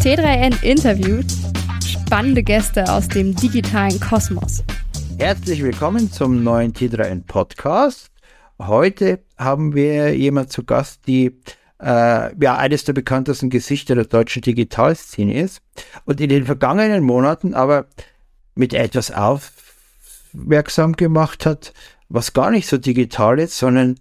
T3N interviewt spannende Gäste aus dem digitalen Kosmos. Herzlich willkommen zum neuen T3N Podcast. Heute haben wir jemand zu Gast, die äh, ja eines der bekanntesten Gesichter der deutschen Digitalszene ist und in den vergangenen Monaten aber mit etwas aufmerksam gemacht hat, was gar nicht so digital ist, sondern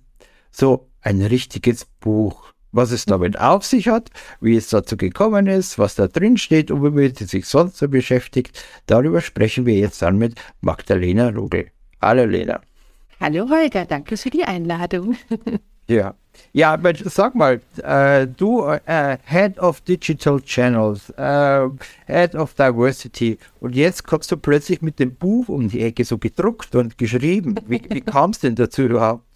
so ein richtiges Buch was es damit auf sich hat, wie es dazu gekommen ist, was da drin steht und womit sie sich sonst so beschäftigt. Darüber sprechen wir jetzt dann mit Magdalena Rudel. Hallo Lena. Hallo Holger, danke für die Einladung. ja. Ja, aber sag mal, äh, du, äh, Head of Digital Channels, äh, Head of Diversity, und jetzt kommst du plötzlich mit dem Buch um die Ecke, so gedruckt und geschrieben. Wie, wie kam es denn dazu überhaupt?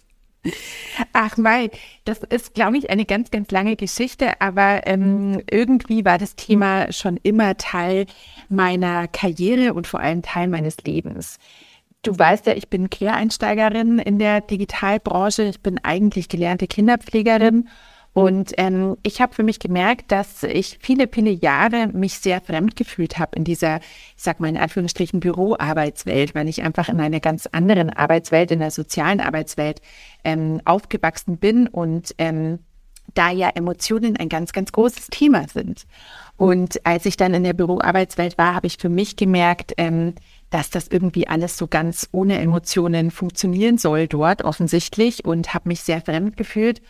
Ach mal, das ist, glaube ich, eine ganz, ganz lange Geschichte, aber ähm, irgendwie war das Thema schon immer Teil meiner Karriere und vor allem Teil meines Lebens. Du weißt ja, ich bin Quereinsteigerin in der Digitalbranche. Ich bin eigentlich gelernte Kinderpflegerin und ähm, ich habe für mich gemerkt, dass ich viele, viele Jahre mich sehr fremd gefühlt habe in dieser, ich sag mal in Anführungsstrichen, Büroarbeitswelt, weil ich einfach in einer ganz anderen Arbeitswelt, in der sozialen Arbeitswelt ähm, aufgewachsen bin und ähm, da ja Emotionen ein ganz, ganz großes Thema sind. Und als ich dann in der Büroarbeitswelt war, habe ich für mich gemerkt, ähm, dass das irgendwie alles so ganz ohne Emotionen funktionieren soll dort offensichtlich und habe mich sehr fremd gefühlt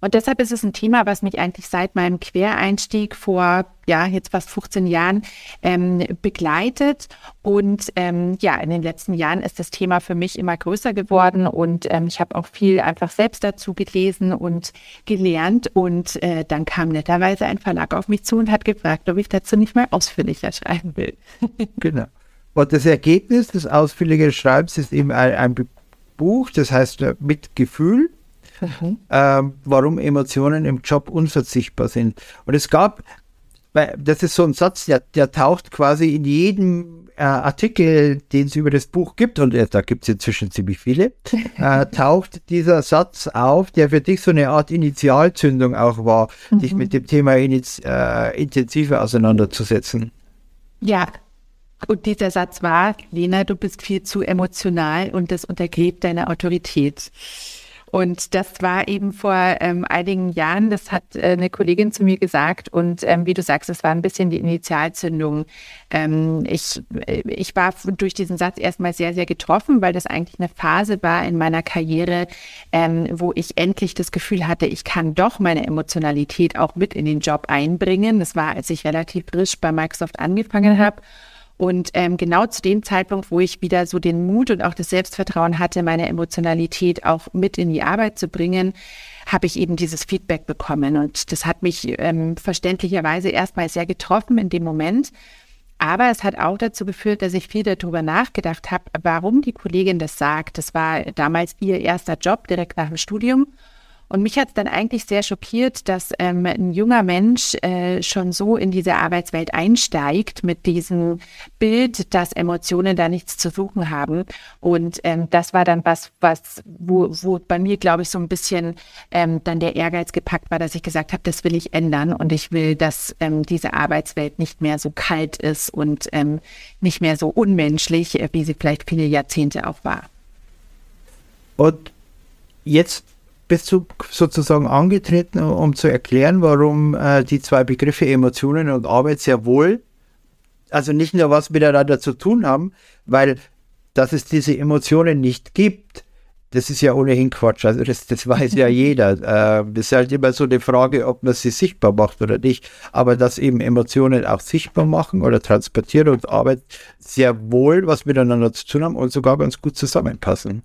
und deshalb ist es ein Thema, was mich eigentlich seit meinem Quereinstieg vor, ja, jetzt fast 15 Jahren ähm, begleitet. Und ähm, ja, in den letzten Jahren ist das Thema für mich immer größer geworden und ähm, ich habe auch viel einfach selbst dazu gelesen und gelernt. Und äh, dann kam netterweise ein Verlag auf mich zu und hat gefragt, ob ich dazu nicht mal ausführlicher schreiben will. genau. Und das Ergebnis des ausführlichen Schreibens ist eben ein, ein Buch, das heißt äh, mit Gefühl mhm. ähm, warum Emotionen im Job unverzichtbar sind. Und es gab, das ist so ein Satz, der, der taucht quasi in jedem äh, Artikel, den es über das Buch gibt, und äh, da gibt es inzwischen ziemlich viele, äh, taucht dieser Satz auf, der für dich so eine Art Initialzündung auch war, mhm. dich mit dem Thema iniz, äh, intensiver auseinanderzusetzen. Ja, und dieser Satz war, Lena, du bist viel zu emotional und das untergräbt deine Autorität. Und das war eben vor ähm, einigen Jahren, das hat äh, eine Kollegin zu mir gesagt. Und ähm, wie du sagst, das war ein bisschen die Initialzündung. Ähm, ich, äh, ich war durch diesen Satz erstmal sehr, sehr getroffen, weil das eigentlich eine Phase war in meiner Karriere, ähm, wo ich endlich das Gefühl hatte, ich kann doch meine Emotionalität auch mit in den Job einbringen. Das war, als ich relativ frisch bei Microsoft angefangen habe. Und ähm, genau zu dem Zeitpunkt, wo ich wieder so den Mut und auch das Selbstvertrauen hatte, meine Emotionalität auch mit in die Arbeit zu bringen, habe ich eben dieses Feedback bekommen. Und das hat mich ähm, verständlicherweise erstmal sehr getroffen in dem Moment. Aber es hat auch dazu geführt, dass ich viel darüber nachgedacht habe, warum die Kollegin das sagt. Das war damals ihr erster Job direkt nach dem Studium. Und mich hat es dann eigentlich sehr schockiert, dass ähm, ein junger Mensch äh, schon so in diese Arbeitswelt einsteigt mit diesem Bild, dass Emotionen da nichts zu suchen haben. Und ähm, das war dann was, was, wo, wo bei mir, glaube ich, so ein bisschen ähm, dann der Ehrgeiz gepackt war, dass ich gesagt habe, das will ich ändern und ich will, dass ähm, diese Arbeitswelt nicht mehr so kalt ist und ähm, nicht mehr so unmenschlich, äh, wie sie vielleicht viele Jahrzehnte auch war. Und jetzt bist du sozusagen angetreten, um zu erklären, warum äh, die zwei Begriffe Emotionen und Arbeit sehr wohl, also nicht nur was miteinander zu tun haben, weil dass es diese Emotionen nicht gibt, das ist ja ohnehin Quatsch. Also das, das weiß ja jeder. Äh, das ist halt immer so eine Frage, ob man sie sichtbar macht oder nicht. Aber dass eben Emotionen auch sichtbar machen oder transportieren und Arbeit sehr wohl was miteinander zu tun haben und sogar ganz gut zusammenpassen.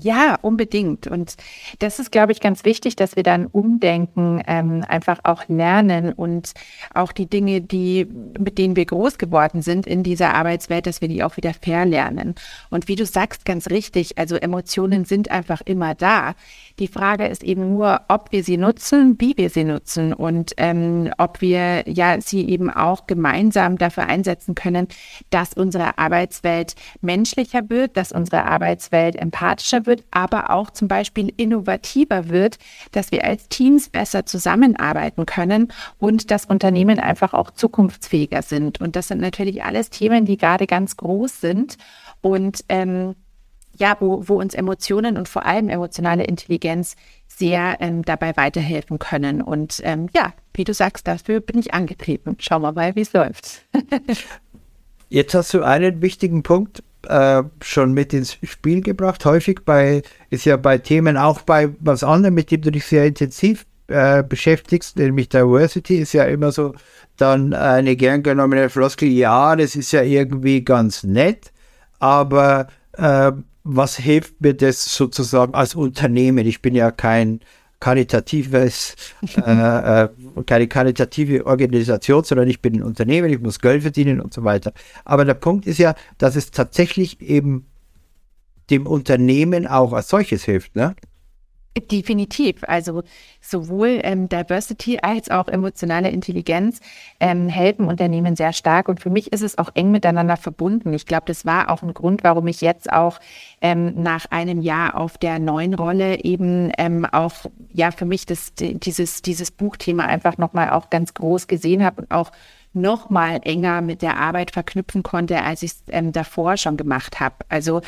Ja, unbedingt. Und das ist, glaube ich, ganz wichtig, dass wir dann umdenken, ähm, einfach auch lernen und auch die Dinge, die, mit denen wir groß geworden sind in dieser Arbeitswelt, dass wir die auch wieder verlernen. Und wie du sagst, ganz richtig, also Emotionen sind einfach immer da. Die Frage ist eben nur, ob wir sie nutzen, wie wir sie nutzen und ähm, ob wir ja sie eben auch gemeinsam dafür einsetzen können, dass unsere Arbeitswelt menschlicher wird, dass unsere Arbeitswelt empathischer wird, aber auch zum Beispiel innovativer wird, dass wir als Teams besser zusammenarbeiten können und dass Unternehmen einfach auch zukunftsfähiger sind. Und das sind natürlich alles Themen, die gerade ganz groß sind und ähm, ja, wo, wo uns Emotionen und vor allem emotionale Intelligenz sehr ähm, dabei weiterhelfen können. Und ähm, ja, wie du sagst, dafür bin ich angetreten. Schauen wir mal, wie es läuft. Jetzt hast du einen wichtigen Punkt äh, schon mit ins Spiel gebracht. Häufig bei, ist ja bei Themen auch bei was anderem, mit dem du dich sehr intensiv äh, beschäftigst, nämlich Diversity, ist ja immer so dann eine gern genommene Floskel, ja, das ist ja irgendwie ganz nett, aber äh, was hilft mir das sozusagen als Unternehmen? Ich bin ja kein qualitatives, äh, äh, keine qualitative Organisation, sondern ich bin ein Unternehmen, ich muss Geld verdienen und so weiter. Aber der Punkt ist ja, dass es tatsächlich eben dem Unternehmen auch als solches hilft, ne? Definitiv. Also sowohl ähm, Diversity als auch emotionale Intelligenz ähm, helfen Unternehmen sehr stark. Und für mich ist es auch eng miteinander verbunden. Ich glaube, das war auch ein Grund, warum ich jetzt auch ähm, nach einem Jahr auf der neuen Rolle eben ähm, auch ja für mich das, dieses, dieses Buchthema einfach nochmal auch ganz groß gesehen habe und auch noch mal enger mit der Arbeit verknüpfen konnte, als ich es ähm, davor schon gemacht habe. Also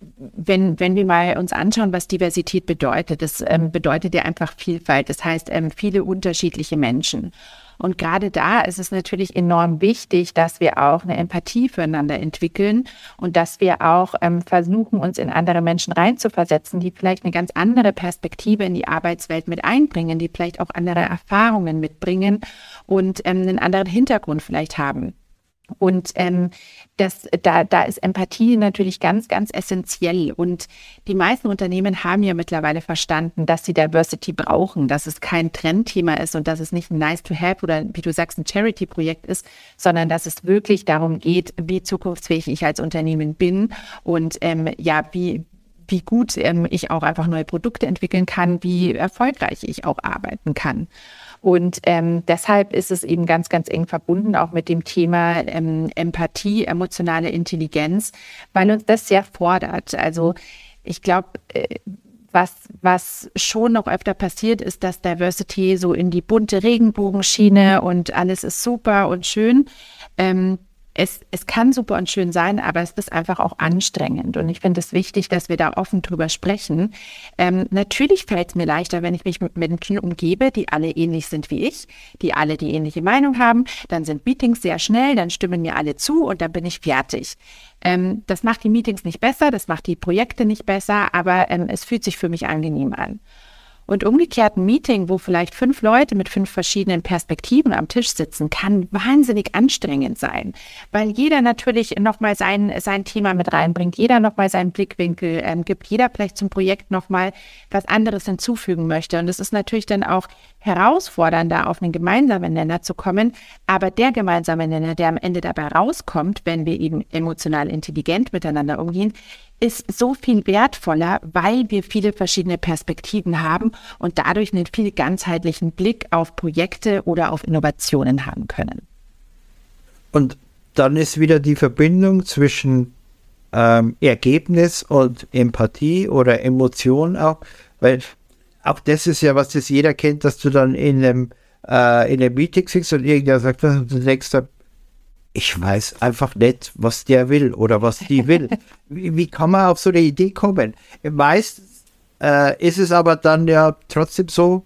wenn, wenn wir mal uns anschauen, was Diversität bedeutet, das ähm, bedeutet ja einfach Vielfalt. Das heißt, ähm, viele unterschiedliche Menschen. Und gerade da ist es natürlich enorm wichtig, dass wir auch eine Empathie füreinander entwickeln und dass wir auch ähm, versuchen, uns in andere Menschen reinzuversetzen, die vielleicht eine ganz andere Perspektive in die Arbeitswelt mit einbringen, die vielleicht auch andere Erfahrungen mitbringen und ähm, einen anderen Hintergrund vielleicht haben. Und ähm, das, da, da ist Empathie natürlich ganz, ganz essentiell. Und die meisten Unternehmen haben ja mittlerweile verstanden, dass sie Diversity brauchen, dass es kein Trendthema ist und dass es nicht ein Nice to Have oder, wie du sagst, ein Charity-Projekt ist, sondern dass es wirklich darum geht, wie zukunftsfähig ich als Unternehmen bin und ähm, ja, wie, wie gut ähm, ich auch einfach neue Produkte entwickeln kann, wie erfolgreich ich auch arbeiten kann. Und ähm, deshalb ist es eben ganz, ganz eng verbunden auch mit dem Thema ähm, Empathie, emotionale Intelligenz, weil uns das sehr fordert. Also ich glaube, äh, was, was schon noch öfter passiert, ist, dass Diversity so in die bunte Regenbogenschiene und alles ist super und schön. Ähm, es, es kann super und schön sein, aber es ist einfach auch anstrengend. Und ich finde es wichtig, dass wir da offen drüber sprechen. Ähm, natürlich fällt es mir leichter, wenn ich mich mit Menschen umgebe, die alle ähnlich sind wie ich, die alle die ähnliche Meinung haben. Dann sind Meetings sehr schnell, dann stimmen mir alle zu und dann bin ich fertig. Ähm, das macht die Meetings nicht besser, das macht die Projekte nicht besser, aber ähm, es fühlt sich für mich angenehm an. Und umgekehrt ein Meeting, wo vielleicht fünf Leute mit fünf verschiedenen Perspektiven am Tisch sitzen, kann wahnsinnig anstrengend sein, weil jeder natürlich nochmal sein, sein Thema mit reinbringt, jeder nochmal seinen Blickwinkel ähm, gibt, jeder vielleicht zum Projekt nochmal was anderes hinzufügen möchte. Und es ist natürlich dann auch herausfordernder, auf einen gemeinsamen Nenner zu kommen. Aber der gemeinsame Nenner, der am Ende dabei rauskommt, wenn wir eben emotional intelligent miteinander umgehen, ist so viel wertvoller, weil wir viele verschiedene Perspektiven haben und dadurch einen viel ganzheitlichen Blick auf Projekte oder auf Innovationen haben können. Und dann ist wieder die Verbindung zwischen ähm, Ergebnis und Empathie oder Emotion auch, weil auch das ist ja, was das jeder kennt, dass du dann in einem, äh, in einem Meeting sitzt und irgendwer sagt, du denkst, ich weiß einfach nicht, was der will oder was die will. wie, wie, kann man auf so eine Idee kommen? Meistens äh, ist es aber dann ja trotzdem so,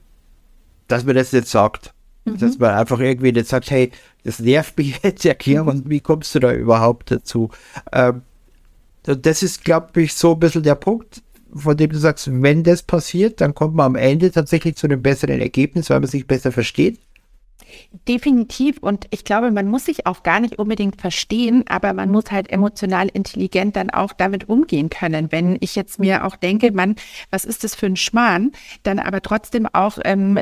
dass man das nicht sagt. Mhm. Dass man einfach irgendwie nicht sagt, hey, das nervt mich jetzt, erklär und wie kommst du da überhaupt dazu? Ähm, das ist, glaube ich, so ein bisschen der Punkt, von dem du sagst, wenn das passiert, dann kommt man am Ende tatsächlich zu einem besseren Ergebnis, weil man sich besser versteht. Definitiv. Und ich glaube, man muss sich auch gar nicht unbedingt verstehen, aber man muss halt emotional intelligent dann auch damit umgehen können. Wenn ich jetzt mir auch denke, man, was ist das für ein Schmarrn, dann aber trotzdem auch ähm,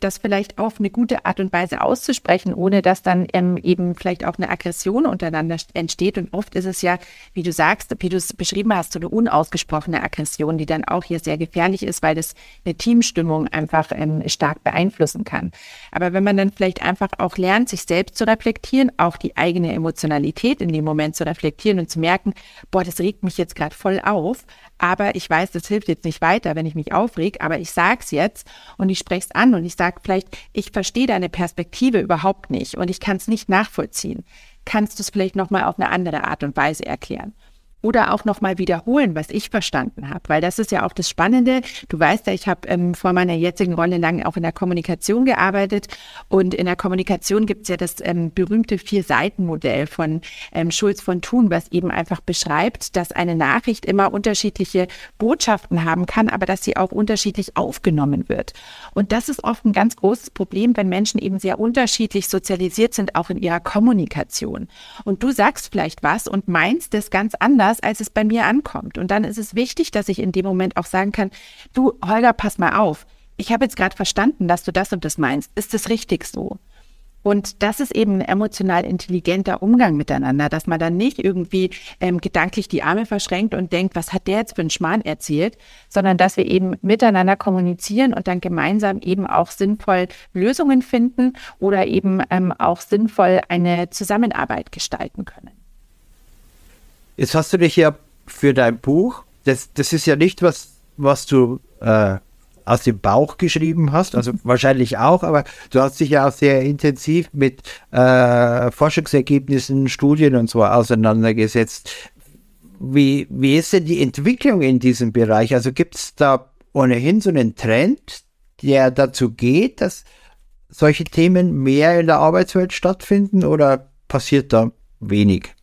das vielleicht auf eine gute Art und Weise auszusprechen, ohne dass dann ähm, eben vielleicht auch eine Aggression untereinander entsteht. Und oft ist es ja, wie du sagst, wie du es beschrieben hast, so eine unausgesprochene Aggression, die dann auch hier sehr gefährlich ist, weil das eine Teamstimmung einfach ähm, stark beeinflussen kann. Aber wenn man dann vielleicht einfach auch lernt, sich selbst zu reflektieren, auch die eigene Emotionalität in dem Moment zu reflektieren und zu merken, boah, das regt mich jetzt gerade voll auf, aber ich weiß, das hilft jetzt nicht weiter, wenn ich mich aufreg, aber ich sage es jetzt und ich spreche es an und ich sage vielleicht, ich verstehe deine Perspektive überhaupt nicht und ich kann es nicht nachvollziehen. Kannst du es vielleicht nochmal auf eine andere Art und Weise erklären? Oder auch nochmal wiederholen, was ich verstanden habe, weil das ist ja auch das Spannende. Du weißt ja, ich habe ähm, vor meiner jetzigen Rolle lang auch in der Kommunikation gearbeitet und in der Kommunikation gibt es ja das ähm, berühmte Vier-Seiten-Modell von ähm, Schulz von Thun, was eben einfach beschreibt, dass eine Nachricht immer unterschiedliche Botschaften haben kann, aber dass sie auch unterschiedlich aufgenommen wird. Und das ist oft ein ganz großes Problem, wenn Menschen eben sehr unterschiedlich sozialisiert sind, auch in ihrer Kommunikation. Und du sagst vielleicht was und meinst das ganz anders anders, als es bei mir ankommt. Und dann ist es wichtig, dass ich in dem Moment auch sagen kann, du, Holger, pass mal auf. Ich habe jetzt gerade verstanden, dass du das und das meinst. Ist das richtig so? Und das ist eben ein emotional intelligenter Umgang miteinander, dass man dann nicht irgendwie ähm, gedanklich die Arme verschränkt und denkt, was hat der jetzt für einen Schmarrn erzählt, sondern dass wir eben miteinander kommunizieren und dann gemeinsam eben auch sinnvoll Lösungen finden oder eben ähm, auch sinnvoll eine Zusammenarbeit gestalten können. Jetzt hast du dich ja für dein Buch, das, das ist ja nicht was, was du äh, aus dem Bauch geschrieben hast, also wahrscheinlich auch, aber du hast dich ja auch sehr intensiv mit äh, Forschungsergebnissen, Studien und so auseinandergesetzt. Wie, wie ist denn die Entwicklung in diesem Bereich? Also gibt es da ohnehin so einen Trend, der dazu geht, dass solche Themen mehr in der Arbeitswelt stattfinden oder passiert da wenig?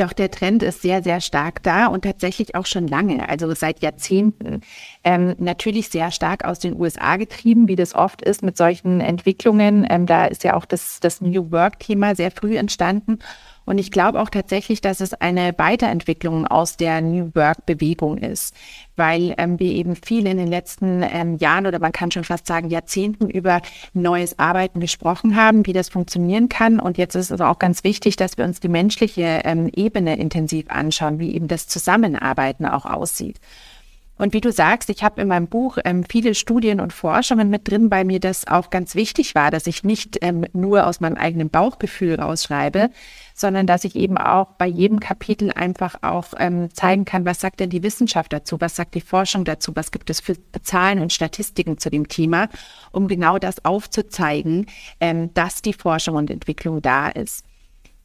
Doch der Trend ist sehr, sehr stark da und tatsächlich auch schon lange, also seit Jahrzehnten. Ähm, natürlich sehr stark aus den USA getrieben, wie das oft ist mit solchen Entwicklungen. Ähm, da ist ja auch das, das New Work-Thema sehr früh entstanden. Und ich glaube auch tatsächlich, dass es eine Weiterentwicklung aus der New Work-Bewegung ist, weil ähm, wir eben viel in den letzten ähm, Jahren oder man kann schon fast sagen Jahrzehnten über neues Arbeiten gesprochen haben, wie das funktionieren kann. Und jetzt ist es auch ganz wichtig, dass wir uns die menschliche ähm, Ebene intensiv anschauen, wie eben das Zusammenarbeiten auch aussieht. Und wie du sagst, ich habe in meinem Buch ähm, viele Studien und Forschungen mit drin, weil mir das auch ganz wichtig war, dass ich nicht ähm, nur aus meinem eigenen Bauchgefühl rausschreibe, sondern dass ich eben auch bei jedem Kapitel einfach auch ähm, zeigen kann, was sagt denn die Wissenschaft dazu, was sagt die Forschung dazu, was gibt es für Zahlen und Statistiken zu dem Thema, um genau das aufzuzeigen, ähm, dass die Forschung und Entwicklung da ist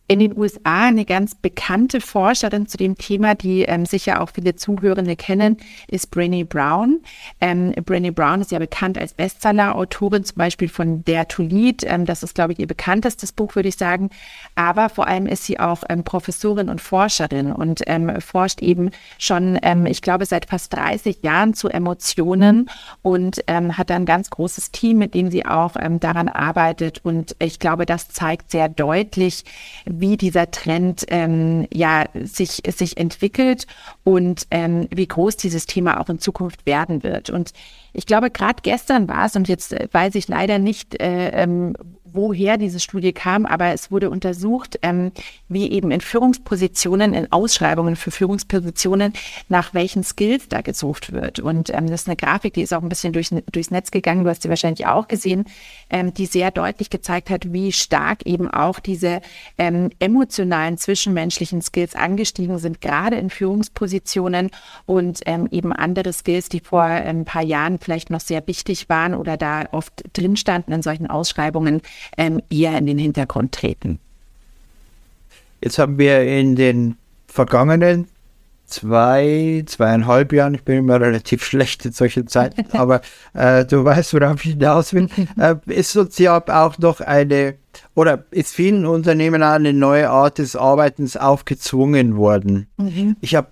in den USA eine ganz bekannte Forscherin zu dem Thema, die ähm, sicher auch viele Zuhörende kennen, ist Brené Brown. Ähm, Brené Brown ist ja bekannt als Bestseller-Autorin, zum Beispiel von Der to Lead. Ähm, das ist, glaube ich, ihr bekanntestes Buch, würde ich sagen. Aber vor allem ist sie auch ähm, Professorin und Forscherin und ähm, forscht eben schon, ähm, ich glaube, seit fast 30 Jahren zu Emotionen und hat ein ganz großes Team, mit dem sie auch daran arbeitet. Und ich glaube, das zeigt sehr deutlich, wie dieser Trend ähm, ja sich, sich entwickelt und ähm, wie groß dieses Thema auch in Zukunft werden wird. Und ich glaube, gerade gestern war es, und jetzt äh, weiß ich leider nicht, äh, ähm, woher diese Studie kam, aber es wurde untersucht, ähm, wie eben in Führungspositionen, in Ausschreibungen für Führungspositionen, nach welchen Skills da gesucht wird. Und ähm, das ist eine Grafik, die ist auch ein bisschen durch, durchs Netz gegangen, du hast sie wahrscheinlich auch gesehen, ähm, die sehr deutlich gezeigt hat, wie stark eben auch diese ähm, emotionalen zwischenmenschlichen Skills angestiegen sind, gerade in Führungspositionen und ähm, eben andere Skills, die vor ähm, ein paar Jahren vielleicht noch sehr wichtig waren oder da oft drin standen in solchen Ausschreibungen, ähm, eher in den Hintergrund treten. Jetzt haben wir in den vergangenen zwei, zweieinhalb Jahren, ich bin immer relativ schlecht in solchen Zeiten, aber äh, du weißt, worauf ich hinaus will, äh, ist ja auch noch eine, oder ist vielen Unternehmen eine neue Art des Arbeitens aufgezwungen worden. Mhm. Ich habe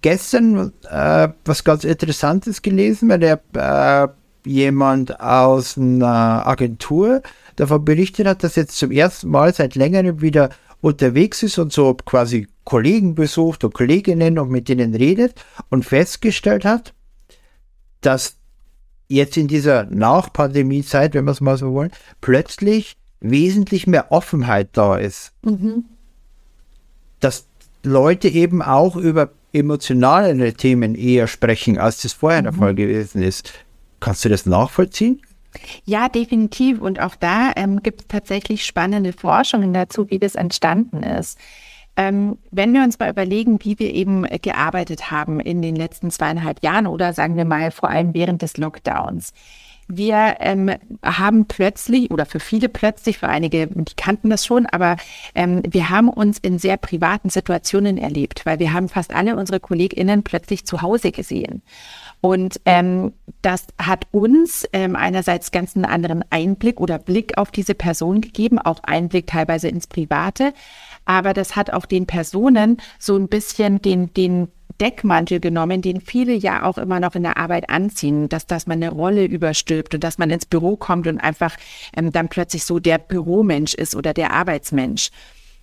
gestern äh, was ganz Interessantes gelesen, weil der äh, jemand aus einer Agentur davon berichtet hat, dass jetzt zum ersten Mal seit längerem wieder unterwegs ist und so quasi Kollegen besucht und Kolleginnen und mit denen redet und festgestellt hat, dass jetzt in dieser Nachpandemie-Zeit, wenn wir es mal so wollen, plötzlich wesentlich mehr Offenheit da ist. Mhm. Dass Leute eben auch über emotionale Themen eher sprechen, als das vorher mhm. der Fall gewesen ist. Kannst du das nachvollziehen? Ja, definitiv. Und auch da ähm, gibt es tatsächlich spannende Forschungen dazu, wie das entstanden ist. Ähm, wenn wir uns mal überlegen, wie wir eben gearbeitet haben in den letzten zweieinhalb Jahren oder sagen wir mal vor allem während des Lockdowns. Wir ähm, haben plötzlich, oder für viele plötzlich, für einige, die kannten das schon, aber ähm, wir haben uns in sehr privaten Situationen erlebt, weil wir haben fast alle unsere KollegInnen plötzlich zu Hause gesehen. Und ähm, das hat uns ähm, einerseits ganz einen anderen Einblick oder Blick auf diese Person gegeben, auch Einblick teilweise ins Private. Aber das hat auch den Personen so ein bisschen den, den Deckmantel genommen, den viele ja auch immer noch in der Arbeit anziehen, dass, dass man eine Rolle überstülpt und dass man ins Büro kommt und einfach ähm, dann plötzlich so der Büromensch ist oder der Arbeitsmensch.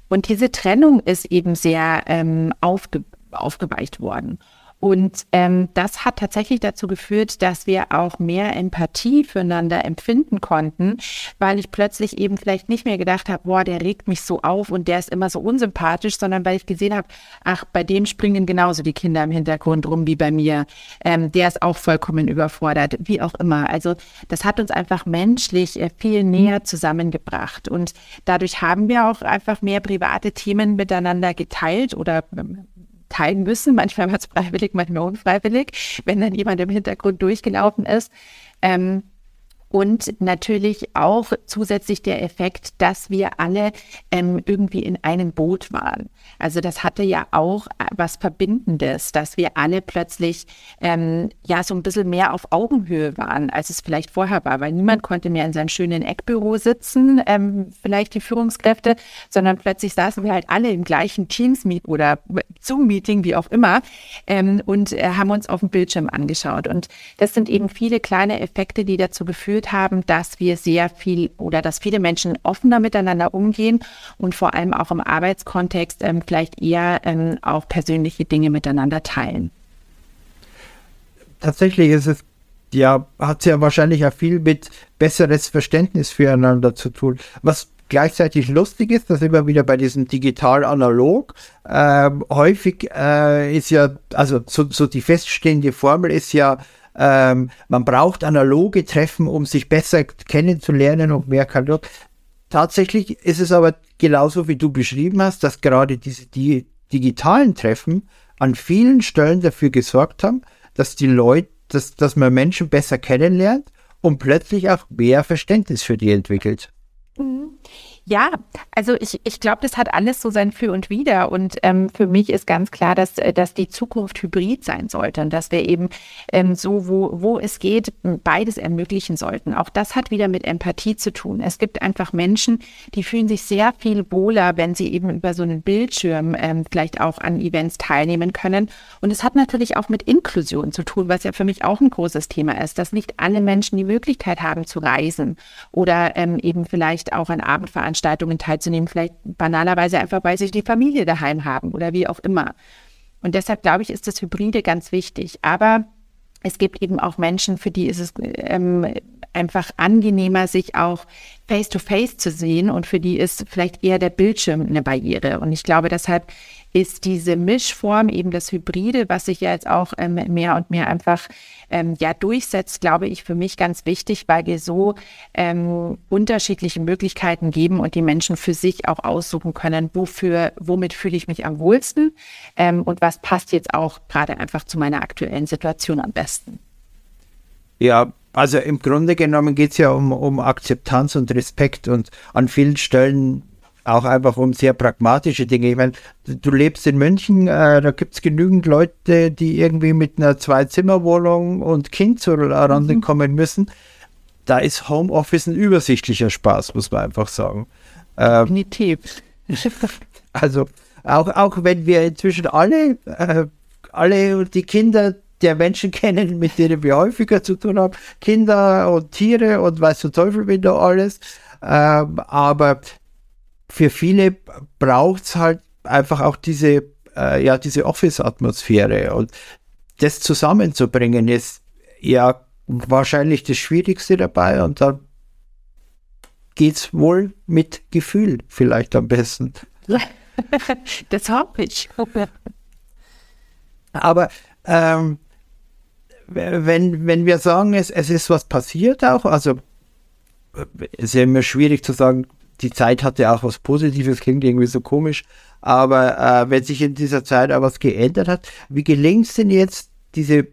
Und diese Trennung ist eben sehr ähm, aufge aufgeweicht worden. Und ähm, das hat tatsächlich dazu geführt, dass wir auch mehr Empathie füreinander empfinden konnten, weil ich plötzlich eben vielleicht nicht mehr gedacht habe, boah, der regt mich so auf und der ist immer so unsympathisch, sondern weil ich gesehen habe, ach, bei dem springen genauso die Kinder im Hintergrund rum wie bei mir. Ähm, der ist auch vollkommen überfordert, wie auch immer. Also das hat uns einfach menschlich äh, viel näher zusammengebracht und dadurch haben wir auch einfach mehr private Themen miteinander geteilt oder ähm, teilen müssen. Manchmal war es freiwillig, manchmal unfreiwillig, wenn dann jemand im Hintergrund durchgelaufen ist. Ähm, und natürlich auch zusätzlich der Effekt, dass wir alle ähm, irgendwie in einem Boot waren. Also das hatte ja auch äh, was Verbindendes, dass wir alle plötzlich ähm, ja so ein bisschen mehr auf Augenhöhe waren, als es vielleicht vorher war, weil niemand konnte mehr in seinem schönen Eckbüro sitzen, ähm, vielleicht die Führungskräfte, sondern plötzlich saßen wir halt alle im gleichen Teams-Meet oder Zoom-Meeting, wie auch immer, ähm, und äh, haben uns auf dem Bildschirm angeschaut. Und das sind eben viele kleine Effekte, die dazu geführt haben, dass wir sehr viel oder dass viele Menschen offener miteinander umgehen und vor allem auch im Arbeitskontext ähm, vielleicht eher ähm, auch persönliche Dinge miteinander teilen. Tatsächlich ist es ja, hat es ja wahrscheinlich auch viel mit besseres Verständnis füreinander zu tun. Was gleichzeitig lustig ist, dass immer wieder bei diesem digital-analog ähm, häufig äh, ist ja, also so, so die feststehende Formel ist ja, ähm, man braucht analoge Treffen, um sich besser kennenzulernen und mehr dort. Tatsächlich ist es aber genauso, wie du beschrieben hast, dass gerade diese die digitalen Treffen an vielen Stellen dafür gesorgt haben, dass die Leute, dass, dass man Menschen besser kennenlernt und plötzlich auch mehr Verständnis für die entwickelt. Mhm. Ja, also ich, ich glaube, das hat alles so sein Für und Wider. Und ähm, für mich ist ganz klar, dass, äh, dass die Zukunft hybrid sein sollte und dass wir eben ähm, so, wo, wo es geht, beides ermöglichen sollten. Auch das hat wieder mit Empathie zu tun. Es gibt einfach Menschen, die fühlen sich sehr viel wohler, wenn sie eben über so einen Bildschirm ähm, vielleicht auch an Events teilnehmen können. Und es hat natürlich auch mit Inklusion zu tun, was ja für mich auch ein großes Thema ist, dass nicht alle Menschen die Möglichkeit haben zu reisen oder ähm, eben vielleicht auch an Abendveranstaltungen Veranstaltungen teilzunehmen, vielleicht banalerweise einfach, weil sie die Familie daheim haben oder wie auch immer. Und deshalb glaube ich, ist das Hybride ganz wichtig. Aber es gibt eben auch Menschen, für die ist es ähm, einfach angenehmer, sich auch face-to-face -face zu sehen und für die ist vielleicht eher der Bildschirm eine Barriere. Und ich glaube, deshalb ist diese Mischform, eben das Hybride, was sich ja jetzt auch ähm, mehr und mehr einfach ähm, ja durchsetzt, glaube ich, für mich ganz wichtig, weil wir so ähm, unterschiedliche Möglichkeiten geben und die Menschen für sich auch aussuchen können, wofür, womit fühle ich mich am wohlsten ähm, und was passt jetzt auch gerade einfach zu meiner aktuellen Situation am besten. Ja, also im Grunde genommen geht es ja um, um Akzeptanz und Respekt und an vielen Stellen auch einfach um sehr pragmatische Dinge. Ich meine, du lebst in München, äh, da gibt es genügend Leute, die irgendwie mit einer Zwei-Zimmer-Wohnung und Kind zurande mhm. kommen müssen. Da ist Homeoffice ein übersichtlicher Spaß, muss man einfach sagen. Ähm, Definitiv. also auch, auch wenn wir inzwischen alle, äh, alle die Kinder der Menschen kennen, mit denen wir häufiger zu tun haben. Kinder und Tiere und weiß der Teufel wie da alles. Ähm, aber für viele braucht es halt einfach auch diese, äh, ja, diese Office-Atmosphäre. Und das zusammenzubringen ist ja wahrscheinlich das Schwierigste dabei. Und dann geht es wohl mit Gefühl vielleicht am besten. Das hoffe ich. Aber ähm, wenn, wenn wir sagen, es, es ist was passiert auch, also es ist ja immer schwierig zu sagen, die Zeit hatte auch was Positives, klingt irgendwie so komisch, aber äh, wenn sich in dieser Zeit auch was geändert hat, wie gelingt es denn jetzt, diese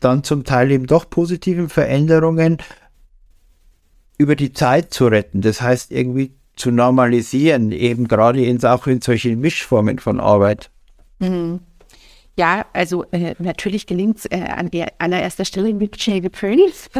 dann zum Teil eben doch positiven Veränderungen über die Zeit zu retten? Das heißt, irgendwie zu normalisieren, eben gerade in, auch in solchen Mischformen von Arbeit. Mhm. Ja, also äh, natürlich gelingt es äh, an allererster Stelle mit Shade Prince.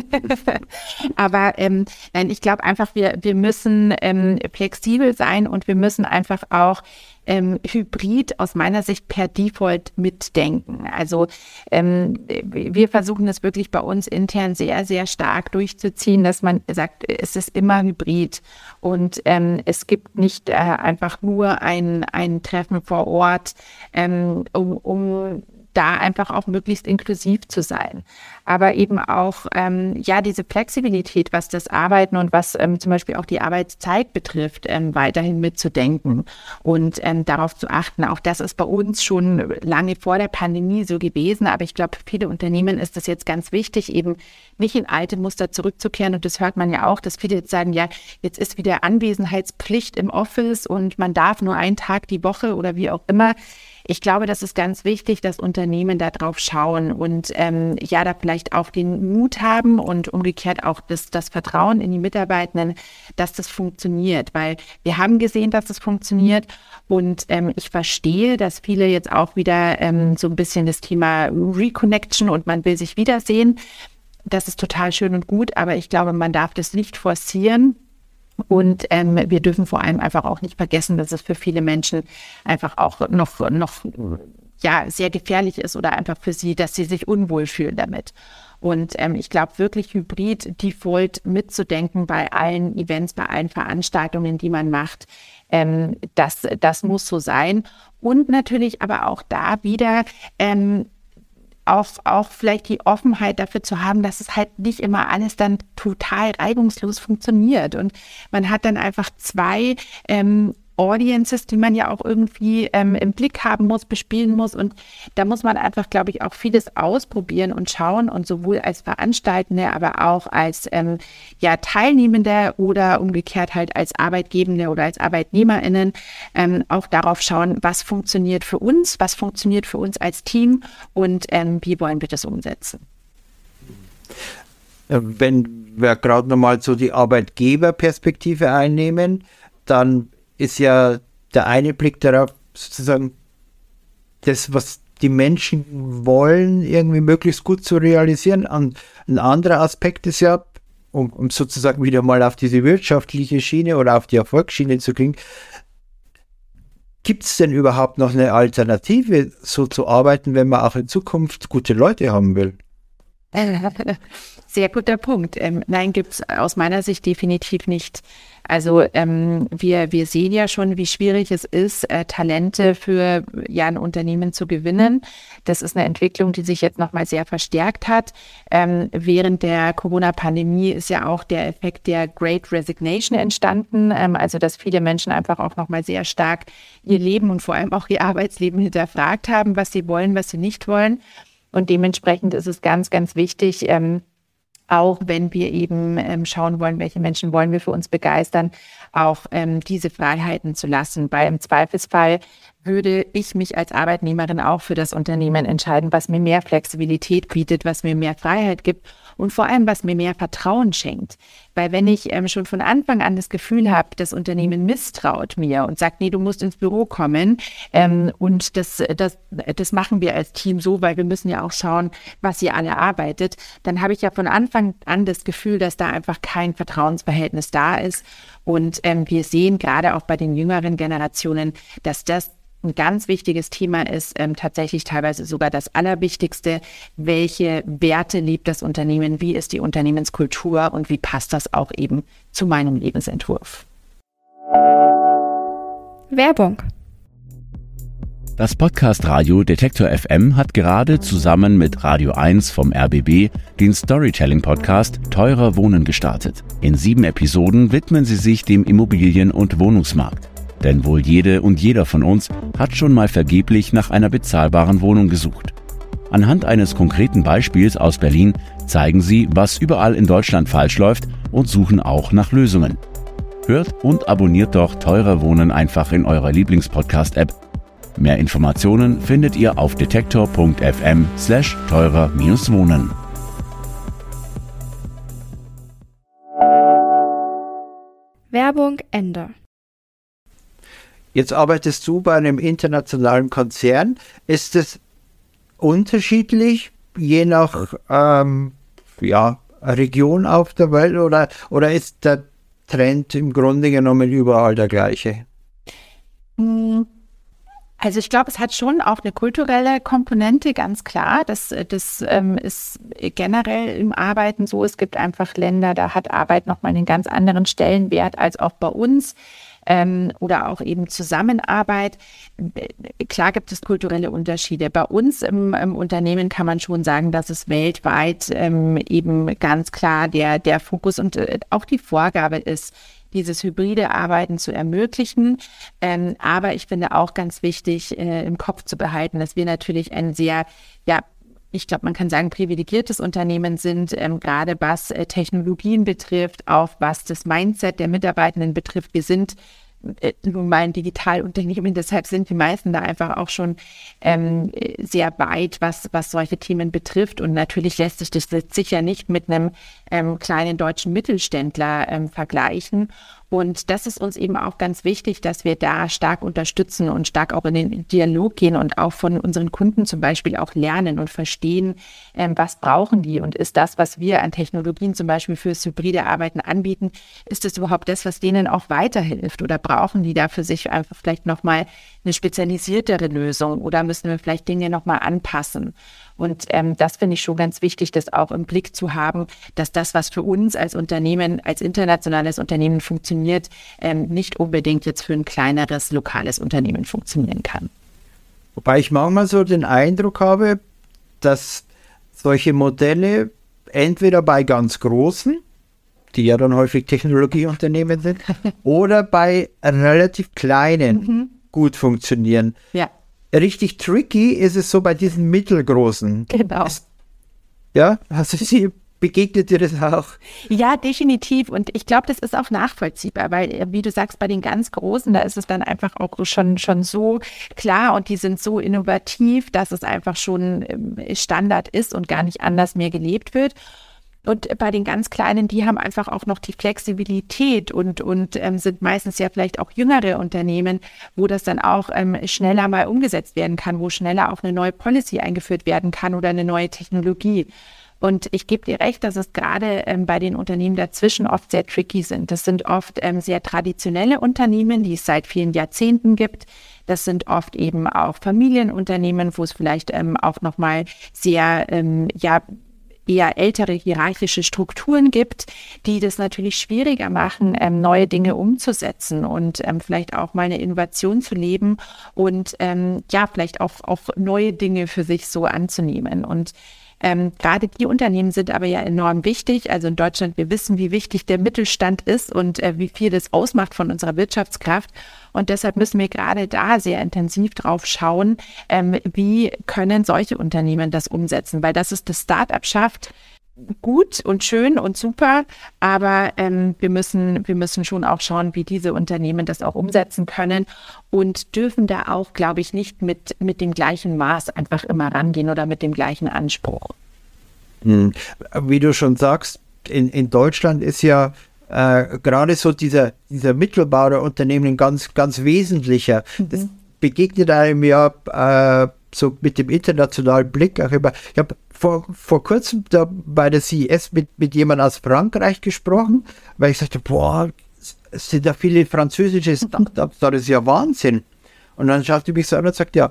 Aber ähm, nein, ich glaube einfach, wir, wir müssen ähm, flexibel sein und wir müssen einfach auch ähm, Hybrid aus meiner Sicht per Default mitdenken. Also ähm, wir versuchen das wirklich bei uns intern sehr, sehr stark durchzuziehen, dass man sagt, es ist immer Hybrid und ähm, es gibt nicht äh, einfach nur ein, ein Treffen vor Ort, ähm, um, um da einfach auch möglichst inklusiv zu sein. Aber eben auch, ähm, ja, diese Flexibilität, was das Arbeiten und was ähm, zum Beispiel auch die Arbeitszeit betrifft, ähm, weiterhin mitzudenken und ähm, darauf zu achten. Auch das ist bei uns schon lange vor der Pandemie so gewesen. Aber ich glaube, für viele Unternehmen ist das jetzt ganz wichtig, eben nicht in alte Muster zurückzukehren. Und das hört man ja auch, dass viele jetzt sagen, ja, jetzt ist wieder Anwesenheitspflicht im Office und man darf nur einen Tag die Woche oder wie auch immer. Ich glaube, das ist ganz wichtig, dass Unternehmen da drauf schauen und ähm, ja, da vielleicht auch den Mut haben und umgekehrt auch das, das Vertrauen in die Mitarbeitenden, dass das funktioniert, weil wir haben gesehen, dass das funktioniert und ähm, ich verstehe, dass viele jetzt auch wieder ähm, so ein bisschen das Thema Reconnection und man will sich wiedersehen. Das ist total schön und gut, aber ich glaube, man darf das nicht forcieren und ähm, wir dürfen vor allem einfach auch nicht vergessen, dass es für viele Menschen einfach auch noch, noch ja, sehr gefährlich ist oder einfach für sie, dass sie sich unwohl fühlen damit. Und ähm, ich glaube wirklich Hybrid Default mitzudenken bei allen Events, bei allen Veranstaltungen, die man macht. Ähm, das, das muss so sein. Und natürlich aber auch da wieder ähm, auch, auch vielleicht die Offenheit dafür zu haben, dass es halt nicht immer alles dann total reibungslos funktioniert. Und man hat dann einfach zwei ähm, Audiences, die man ja auch irgendwie ähm, im Blick haben muss, bespielen muss. Und da muss man einfach, glaube ich, auch vieles ausprobieren und schauen und sowohl als Veranstaltende, aber auch als ähm, ja, Teilnehmende oder umgekehrt halt als Arbeitgebende oder als ArbeitnehmerInnen ähm, auch darauf schauen, was funktioniert für uns, was funktioniert für uns als Team und ähm, wie wollen wir das umsetzen. Äh, wenn wir gerade nochmal so die Arbeitgeberperspektive einnehmen, dann ist ja der eine Blick darauf, sozusagen das, was die Menschen wollen, irgendwie möglichst gut zu realisieren. Und ein anderer Aspekt ist ja, um, um sozusagen wieder mal auf diese wirtschaftliche Schiene oder auf die Erfolgsschiene zu kriegen, gibt es denn überhaupt noch eine Alternative, so zu arbeiten, wenn man auch in Zukunft gute Leute haben will? Sehr guter Punkt. Ähm, nein, gibt es aus meiner Sicht definitiv nicht. Also ähm, wir, wir sehen ja schon, wie schwierig es ist, äh, Talente für ja, ein Unternehmen zu gewinnen. Das ist eine Entwicklung, die sich jetzt nochmal sehr verstärkt hat. Ähm, während der Corona-Pandemie ist ja auch der Effekt der Great Resignation entstanden. Ähm, also dass viele Menschen einfach auch nochmal sehr stark ihr Leben und vor allem auch ihr Arbeitsleben hinterfragt haben, was sie wollen, was sie nicht wollen. Und dementsprechend ist es ganz, ganz wichtig, ähm, auch wenn wir eben ähm, schauen wollen, welche Menschen wollen wir für uns begeistern, auch ähm, diese Freiheiten zu lassen. Weil im Zweifelsfall würde ich mich als Arbeitnehmerin auch für das Unternehmen entscheiden, was mir mehr Flexibilität bietet, was mir mehr Freiheit gibt und vor allem, was mir mehr Vertrauen schenkt. Weil wenn ich ähm, schon von Anfang an das Gefühl habe, das Unternehmen misstraut mir und sagt, nee, du musst ins Büro kommen ähm, und das, das, das machen wir als Team so, weil wir müssen ja auch schauen, was ihr alle arbeitet, dann habe ich ja von Anfang an das Gefühl, dass da einfach kein Vertrauensverhältnis da ist. Und ähm, wir sehen gerade auch bei den jüngeren Generationen, dass das ein ganz wichtiges Thema ist, ähm, tatsächlich teilweise sogar das Allerwichtigste. Welche Werte liebt das Unternehmen? Wie ist die Unternehmenskultur und wie passt das auch eben zu meinem Lebensentwurf? Werbung. Das Podcast Radio Detektor FM hat gerade zusammen mit Radio 1 vom RBB den Storytelling Podcast Teurer Wohnen gestartet. In sieben Episoden widmen sie sich dem Immobilien- und Wohnungsmarkt. Denn wohl jede und jeder von uns hat schon mal vergeblich nach einer bezahlbaren Wohnung gesucht. Anhand eines konkreten Beispiels aus Berlin zeigen sie, was überall in Deutschland falsch läuft und suchen auch nach Lösungen. Hört und abonniert doch Teurer Wohnen einfach in eurer Lieblingspodcast-App Mehr Informationen findet ihr auf detektor.fm slash teurer-wohnen. Werbung Ende. Jetzt arbeitest du bei einem internationalen Konzern. Ist es unterschiedlich, je nach ähm, ja, Region auf der Welt oder, oder ist der Trend im Grunde genommen überall der gleiche? Hm, also ich glaube, es hat schon auch eine kulturelle Komponente, ganz klar. Das, das ähm, ist generell im Arbeiten so. Es gibt einfach Länder, da hat Arbeit nochmal einen ganz anderen Stellenwert als auch bei uns. Ähm, oder auch eben Zusammenarbeit. Klar gibt es kulturelle Unterschiede. Bei uns im, im Unternehmen kann man schon sagen, dass es weltweit ähm, eben ganz klar der, der Fokus und äh, auch die Vorgabe ist, dieses hybride Arbeiten zu ermöglichen. Ähm, aber ich finde auch ganz wichtig, äh, im Kopf zu behalten, dass wir natürlich ein sehr, ja, ich glaube, man kann sagen, privilegiertes Unternehmen sind, ähm, gerade was äh, Technologien betrifft, auch was das Mindset der Mitarbeitenden betrifft. Wir sind äh, nun mal ein Digitalunternehmen. Deshalb sind die meisten da einfach auch schon ähm, sehr weit, was, was solche Themen betrifft. Und natürlich lässt sich das sicher nicht mit einem ähm, kleinen deutschen Mittelständler ähm, vergleichen. Und das ist uns eben auch ganz wichtig, dass wir da stark unterstützen und stark auch in den Dialog gehen und auch von unseren Kunden zum Beispiel auch lernen und verstehen, ähm, was brauchen die und ist das, was wir an Technologien zum Beispiel fürs hybride Arbeiten anbieten, ist das überhaupt das, was denen auch weiterhilft oder brauchen die da für sich einfach vielleicht nochmal eine spezialisiertere Lösung oder müssen wir vielleicht Dinge nochmal anpassen? Und ähm, das finde ich schon ganz wichtig, das auch im Blick zu haben, dass das, was für uns als Unternehmen, als internationales Unternehmen funktioniert, ähm, nicht unbedingt jetzt für ein kleineres lokales Unternehmen funktionieren kann. Wobei ich manchmal so den Eindruck habe, dass solche Modelle entweder bei ganz großen, die ja dann häufig Technologieunternehmen sind, oder bei relativ kleinen mhm. gut funktionieren. Ja richtig tricky ist es so bei diesen mittelgroßen. Genau. Ja, hast du sie begegnet dir das auch? Ja, definitiv. Und ich glaube, das ist auch nachvollziehbar, weil, äh, wie du sagst, bei den ganz Großen, da ist es dann einfach auch schon, schon so klar und die sind so innovativ, dass es einfach schon ähm, Standard ist und gar nicht anders mehr gelebt wird. Und bei den ganz Kleinen, die haben einfach auch noch die Flexibilität und, und ähm, sind meistens ja vielleicht auch jüngere Unternehmen, wo das dann auch ähm, schneller mal umgesetzt werden kann, wo schneller auch eine neue Policy eingeführt werden kann oder eine neue Technologie. Und ich gebe dir recht, dass es gerade ähm, bei den Unternehmen dazwischen oft sehr tricky sind. Das sind oft ähm, sehr traditionelle Unternehmen, die es seit vielen Jahrzehnten gibt. Das sind oft eben auch Familienunternehmen, wo es vielleicht ähm, auch nochmal sehr, ähm, ja, eher ältere hierarchische Strukturen gibt, die das natürlich schwieriger machen, ähm, neue Dinge umzusetzen und ähm, vielleicht auch mal eine Innovation zu leben und ähm, ja, vielleicht auch, auch neue Dinge für sich so anzunehmen. Und ähm, gerade die Unternehmen sind aber ja enorm wichtig. Also in Deutschland, wir wissen, wie wichtig der Mittelstand ist und äh, wie viel das ausmacht von unserer Wirtschaftskraft. Und deshalb müssen wir gerade da sehr intensiv drauf schauen, ähm, wie können solche Unternehmen das umsetzen, weil das ist das Startup schafft, gut und schön und super, aber ähm, wir, müssen, wir müssen schon auch schauen, wie diese Unternehmen das auch umsetzen können und dürfen da auch, glaube ich, nicht mit, mit dem gleichen Maß einfach immer rangehen oder mit dem gleichen Anspruch. Hm. Wie du schon sagst, in, in Deutschland ist ja äh, gerade so dieser, dieser Mittelbau der Unternehmen ganz, ganz wesentlicher. Mhm. Das begegnet einem ja äh, so mit dem internationalen Blick auch immer. Ich habe vor, vor kurzem da bei der CES mit, mit jemandem aus Frankreich gesprochen, weil ich sagte, boah, es sind da viele französische Startups, das ist ja Wahnsinn. Und dann schaut die mich so an und sagt, ja,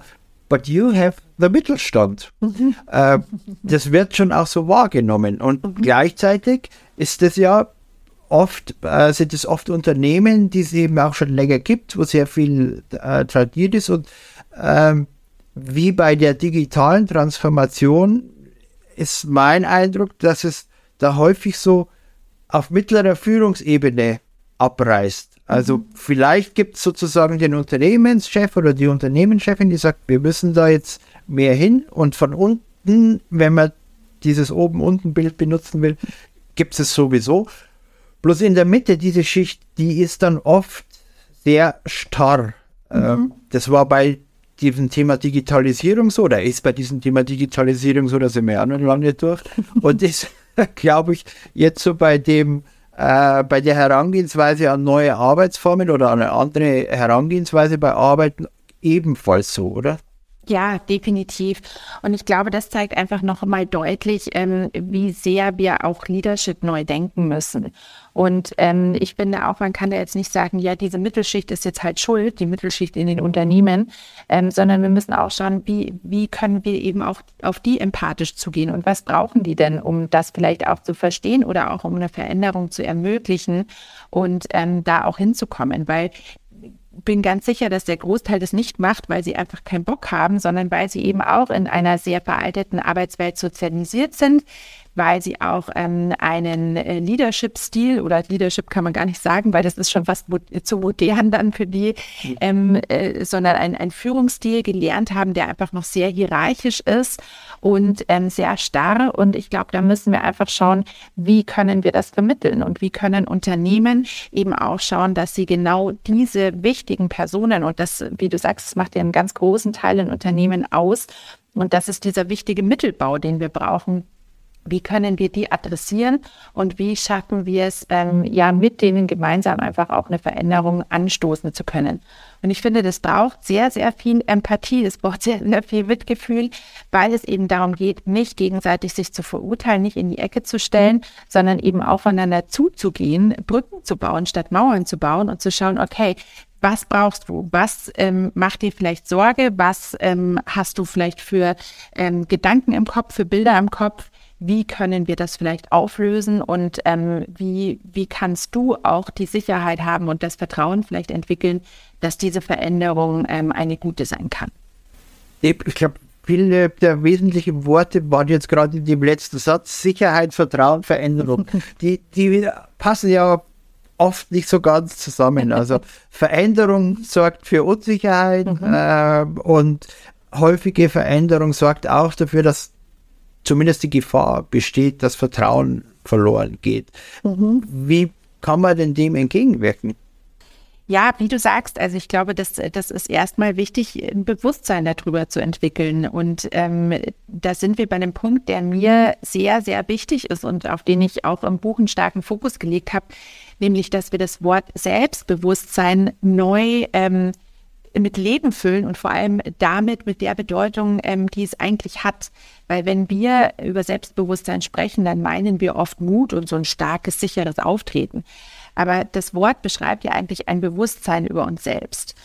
but you have the Mittelstand. Mhm. Äh, das wird schon auch so wahrgenommen. Und mhm. gleichzeitig ist das ja oft, äh, sind es oft Unternehmen, die es eben auch schon länger gibt, wo sehr viel äh, tradiert ist. Und ähm, wie bei der digitalen Transformation ist mein Eindruck, dass es da häufig so auf mittlerer Führungsebene abreißt. Also mhm. vielleicht gibt es sozusagen den Unternehmenschef oder die Unternehmenschefin, die sagt, wir müssen da jetzt mehr hin und von unten, wenn man dieses oben-unten-Bild benutzen will, gibt es sowieso. Bloß in der Mitte, diese Schicht, die ist dann oft sehr starr. Mhm. Ähm, das war bei diesem Thema Digitalisierung so, oder ist bei diesem Thema Digitalisierung so, da sind wir ja noch lange durch. Und das, glaube ich, jetzt so bei dem äh, bei der Herangehensweise an neue Arbeitsformen oder an eine andere Herangehensweise bei Arbeiten ebenfalls so, oder? Ja, definitiv. Und ich glaube, das zeigt einfach noch mal deutlich, ähm, wie sehr wir auch Leadership neu denken müssen. Und ähm, ich finde auch, man kann da jetzt nicht sagen, ja, diese Mittelschicht ist jetzt halt schuld, die Mittelschicht in den Unternehmen, ähm, sondern wir müssen auch schauen, wie, wie können wir eben auch auf die empathisch zugehen und was brauchen die denn, um das vielleicht auch zu verstehen oder auch um eine Veränderung zu ermöglichen und ähm, da auch hinzukommen, weil bin ganz sicher, dass der Großteil das nicht macht, weil sie einfach keinen Bock haben, sondern weil sie eben auch in einer sehr veralteten Arbeitswelt sozialisiert sind, weil sie auch ähm, einen äh, Leadership-Stil oder Leadership kann man gar nicht sagen, weil das ist schon fast mo zu modern dann für die, mhm. ähm, äh, sondern ein, ein Führungsstil gelernt haben, der einfach noch sehr hierarchisch ist und ähm, sehr starr. Und ich glaube, da müssen wir einfach schauen, wie können wir das vermitteln und wie können Unternehmen eben auch schauen, dass sie genau diese wichtigen Personen und das, wie du sagst, das macht ja einen ganz großen Teil in Unternehmen aus. Und das ist dieser wichtige Mittelbau, den wir brauchen, wie können wir die adressieren und wie schaffen wir es, ähm, ja, mit denen gemeinsam einfach auch eine Veränderung anstoßen zu können? Und ich finde, das braucht sehr, sehr viel Empathie, es braucht sehr, sehr viel Mitgefühl, weil es eben darum geht, nicht gegenseitig sich zu verurteilen, nicht in die Ecke zu stellen, sondern eben aufeinander zuzugehen, Brücken zu bauen, statt Mauern zu bauen und zu schauen, okay, was brauchst du? Was ähm, macht dir vielleicht Sorge? Was ähm, hast du vielleicht für ähm, Gedanken im Kopf, für Bilder im Kopf? Wie können wir das vielleicht auflösen und ähm, wie, wie kannst du auch die Sicherheit haben und das Vertrauen vielleicht entwickeln, dass diese Veränderung ähm, eine gute sein kann. Ich glaube, viele der wesentlichen Worte waren jetzt gerade in dem letzten Satz. Sicherheit, Vertrauen, Veränderung. die, die passen ja oft nicht so ganz zusammen. Also Veränderung sorgt für Unsicherheit mhm. äh, und häufige Veränderung sorgt auch dafür, dass zumindest die Gefahr besteht, dass Vertrauen verloren geht. Mhm. Wie kann man denn dem entgegenwirken? Ja, wie du sagst, also ich glaube, das, das ist erstmal wichtig, ein Bewusstsein darüber zu entwickeln. Und ähm, da sind wir bei einem Punkt, der mir sehr, sehr wichtig ist und auf den ich auch im Buch einen starken Fokus gelegt habe, nämlich, dass wir das Wort Selbstbewusstsein neu ähm, mit Leben füllen und vor allem damit mit der Bedeutung, ähm, die es eigentlich hat. Weil wenn wir über Selbstbewusstsein sprechen, dann meinen wir oft Mut und so ein starkes, sicheres Auftreten. Aber das Wort beschreibt ja eigentlich ein Bewusstsein über uns selbst.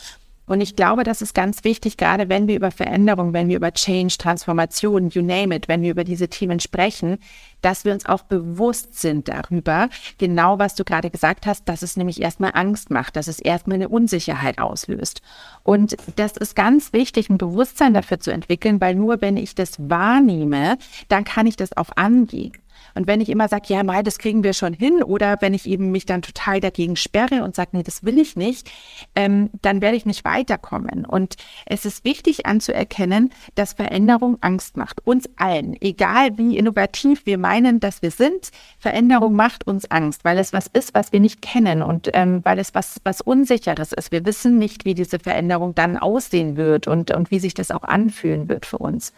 Und ich glaube, das ist ganz wichtig, gerade wenn wir über Veränderung, wenn wir über Change, Transformation, you name it, wenn wir über diese Themen sprechen, dass wir uns auch bewusst sind darüber, genau was du gerade gesagt hast, dass es nämlich erstmal Angst macht, dass es erstmal eine Unsicherheit auslöst. Und das ist ganz wichtig, ein Bewusstsein dafür zu entwickeln, weil nur wenn ich das wahrnehme, dann kann ich das auch angehen. Und wenn ich immer sage, ja, Mai, das kriegen wir schon hin, oder wenn ich eben mich dann total dagegen sperre und sage, nee, das will ich nicht, ähm, dann werde ich nicht weiterkommen. Und es ist wichtig anzuerkennen, dass Veränderung Angst macht. Uns allen, egal wie innovativ wir meinen, dass wir sind, Veränderung macht uns Angst, weil es was ist, was wir nicht kennen und ähm, weil es was, was Unsicheres ist. Wir wissen nicht, wie diese Veränderung dann aussehen wird und, und wie sich das auch anfühlen wird für uns.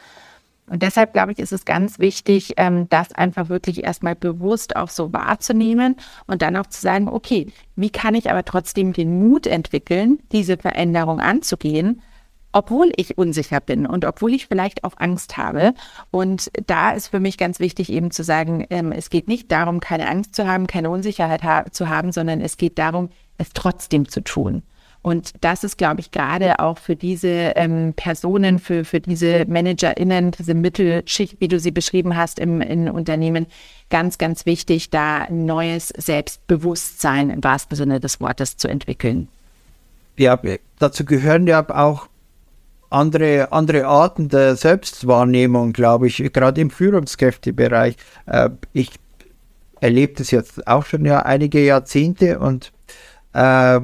Und deshalb, glaube ich, ist es ganz wichtig, ähm, das einfach wirklich erstmal bewusst auch so wahrzunehmen und dann auch zu sagen, okay, wie kann ich aber trotzdem den Mut entwickeln, diese Veränderung anzugehen, obwohl ich unsicher bin und obwohl ich vielleicht auch Angst habe. Und da ist für mich ganz wichtig eben zu sagen, ähm, es geht nicht darum, keine Angst zu haben, keine Unsicherheit zu haben, sondern es geht darum, es trotzdem zu tun. Und das ist, glaube ich, gerade auch für diese ähm, Personen, für, für diese ManagerInnen, diese Mittelschicht, wie du sie beschrieben hast im in Unternehmen, ganz, ganz wichtig, da ein neues Selbstbewusstsein im wahrsten Sinne des Wortes zu entwickeln. Ja, dazu gehören ja auch andere, andere Arten der Selbstwahrnehmung, glaube ich, gerade im Führungskräftebereich. Äh, ich erlebe das jetzt auch schon ja einige Jahrzehnte und äh, äh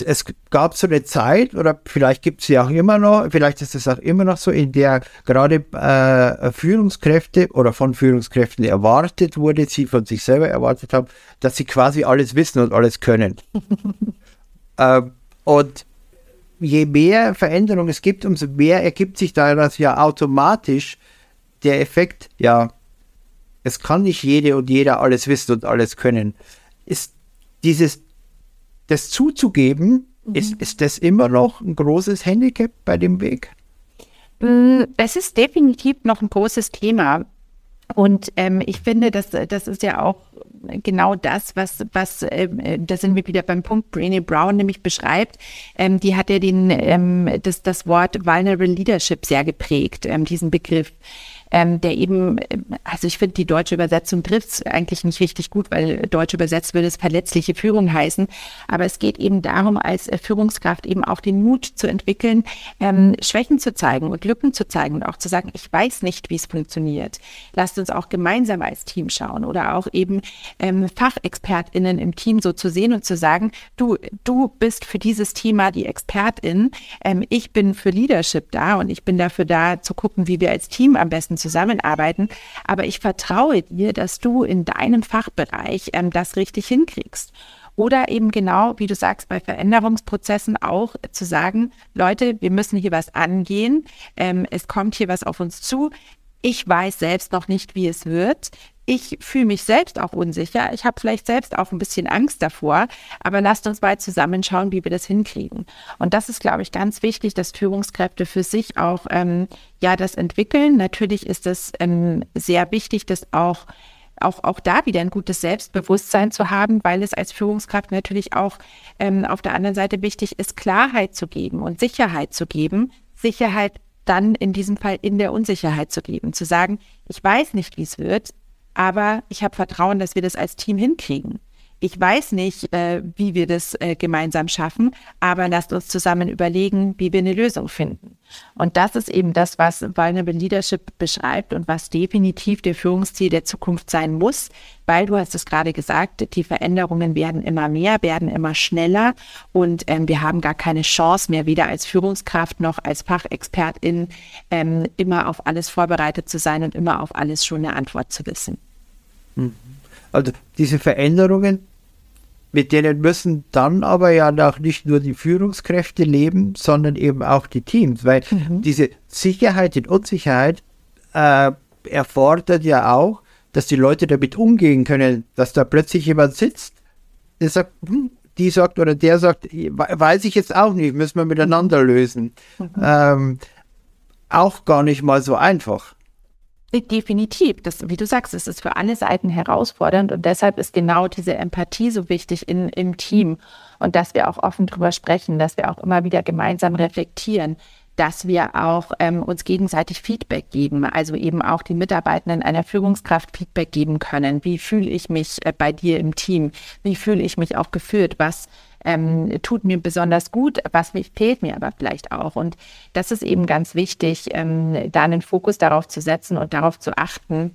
es gab so eine Zeit, oder vielleicht gibt es sie auch immer noch, vielleicht ist es auch immer noch so, in der gerade äh, Führungskräfte oder von Führungskräften erwartet wurde, sie von sich selber erwartet haben, dass sie quasi alles wissen und alles können. äh, und je mehr Veränderung es gibt, umso mehr ergibt sich daraus ja automatisch der Effekt, ja, es kann nicht jede und jeder alles wissen und alles können. Ist dieses, das zuzugeben, mhm. ist, ist das immer noch ein großes Handicap bei dem Weg? Mm, es ist definitiv noch ein großes Thema. Und ähm, ich finde, das, das ist ja auch genau das, was, was äh, da sind wir wieder beim Punkt, Brené Brown nämlich beschreibt. Ähm, die hat ja den, ähm, das, das Wort Vulnerable Leadership sehr geprägt, ähm, diesen Begriff ähm, der eben, also ich finde, die deutsche Übersetzung trifft es eigentlich nicht richtig gut, weil deutsch übersetzt würde es verletzliche Führung heißen. Aber es geht eben darum, als Führungskraft eben auch den Mut zu entwickeln, ähm, Schwächen zu zeigen und Lücken zu zeigen und auch zu sagen, ich weiß nicht, wie es funktioniert. Lasst uns auch gemeinsam als Team schauen oder auch eben ähm, FachexpertInnen im Team so zu sehen und zu sagen, du, du bist für dieses Thema die Expertin, ähm, ich bin für Leadership da und ich bin dafür da zu gucken, wie wir als Team am besten zusammenarbeiten. Aber ich vertraue dir, dass du in deinem Fachbereich ähm, das richtig hinkriegst. Oder eben genau, wie du sagst, bei Veränderungsprozessen auch zu sagen, Leute, wir müssen hier was angehen. Ähm, es kommt hier was auf uns zu. Ich weiß selbst noch nicht, wie es wird ich fühle mich selbst auch unsicher. Ich habe vielleicht selbst auch ein bisschen Angst davor, aber lasst uns mal zusammenschauen, wie wir das hinkriegen. Und das ist, glaube ich, ganz wichtig, dass Führungskräfte für sich auch ähm, ja das entwickeln. Natürlich ist es ähm, sehr wichtig, dass auch auch, auch da wieder ein gutes Selbstbewusstsein zu haben, weil es als Führungskraft natürlich auch ähm, auf der anderen Seite wichtig ist, Klarheit zu geben und Sicherheit zu geben. Sicherheit dann in diesem Fall in der Unsicherheit zu geben, zu sagen, ich weiß nicht, wie es wird, aber ich habe Vertrauen, dass wir das als Team hinkriegen. Ich weiß nicht, äh, wie wir das äh, gemeinsam schaffen, aber lasst uns zusammen überlegen, wie wir eine Lösung finden. Und das ist eben das, was Vulnerable Leadership beschreibt und was definitiv der Führungsziel der Zukunft sein muss, weil du hast es gerade gesagt, die Veränderungen werden immer mehr, werden immer schneller und ähm, wir haben gar keine Chance mehr, weder als Führungskraft noch als Fachexpertin ähm, immer auf alles vorbereitet zu sein und immer auf alles schon eine Antwort zu wissen. Mhm. Also diese Veränderungen, mit denen müssen dann aber ja auch nicht nur die Führungskräfte leben, sondern eben auch die Teams, weil mhm. diese Sicherheit und Unsicherheit äh, erfordert ja auch, dass die Leute damit umgehen können, dass da plötzlich jemand sitzt, der sagt, hm, die sagt oder der sagt, weiß ich jetzt auch nicht, müssen wir miteinander lösen. Mhm. Ähm, auch gar nicht mal so einfach. Definitiv. Das, wie du sagst, es ist für alle Seiten herausfordernd und deshalb ist genau diese Empathie so wichtig in, im Team und dass wir auch offen drüber sprechen, dass wir auch immer wieder gemeinsam reflektieren, dass wir auch ähm, uns gegenseitig Feedback geben, also eben auch die Mitarbeitenden einer Führungskraft Feedback geben können. Wie fühle ich mich äh, bei dir im Team? Wie fühle ich mich auch geführt? Was ähm, tut mir besonders gut, was fehlt mir aber vielleicht auch. Und das ist eben ganz wichtig, ähm, da einen Fokus darauf zu setzen und darauf zu achten,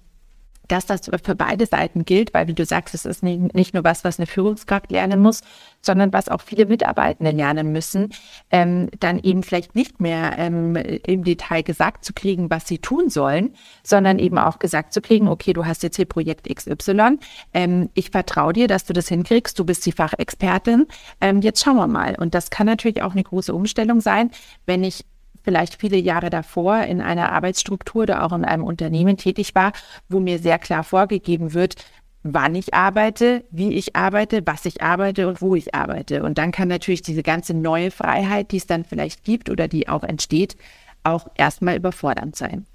dass das für beide Seiten gilt, weil wie du sagst, es ist nicht nur was, was eine Führungskraft lernen muss, sondern was auch viele Mitarbeitende lernen müssen, ähm, dann eben vielleicht nicht mehr ähm, im Detail gesagt zu kriegen, was sie tun sollen, sondern eben auch gesagt zu kriegen, okay, du hast jetzt hier Projekt XY, ähm, ich vertraue dir, dass du das hinkriegst, du bist die Fachexpertin, ähm, jetzt schauen wir mal. Und das kann natürlich auch eine große Umstellung sein, wenn ich vielleicht viele Jahre davor in einer Arbeitsstruktur oder auch in einem Unternehmen tätig war, wo mir sehr klar vorgegeben wird, wann ich arbeite, wie ich arbeite, was ich arbeite und wo ich arbeite. Und dann kann natürlich diese ganze neue Freiheit, die es dann vielleicht gibt oder die auch entsteht, auch erstmal überfordernd sein.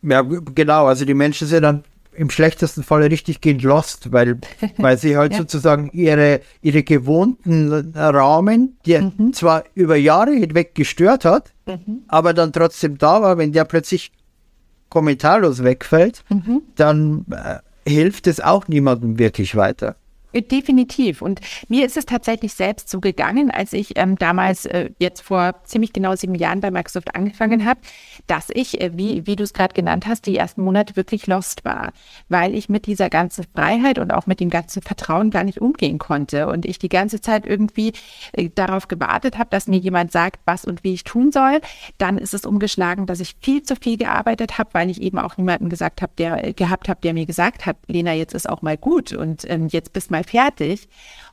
Ja, genau. Also die Menschen sind dann im schlechtesten Fall richtig gehen lost, weil, weil sie halt ja. sozusagen ihre, ihre gewohnten Rahmen, die mhm. zwar über Jahre hinweg gestört hat, mhm. aber dann trotzdem da war, wenn der plötzlich kommentarlos wegfällt, mhm. dann äh, hilft es auch niemandem wirklich weiter. Definitiv. Und mir ist es tatsächlich selbst so gegangen, als ich ähm, damals äh, jetzt vor ziemlich genau sieben Jahren bei Microsoft angefangen habe, dass ich, äh, wie, wie du es gerade genannt hast, die ersten Monate wirklich lost war, weil ich mit dieser ganzen Freiheit und auch mit dem ganzen Vertrauen gar nicht umgehen konnte und ich die ganze Zeit irgendwie äh, darauf gewartet habe, dass mir jemand sagt, was und wie ich tun soll. Dann ist es umgeschlagen, dass ich viel zu viel gearbeitet habe, weil ich eben auch niemanden gesagt habe, der äh, gehabt habe, der mir gesagt hat, Lena, jetzt ist auch mal gut und ähm, jetzt bist mal mal fertig.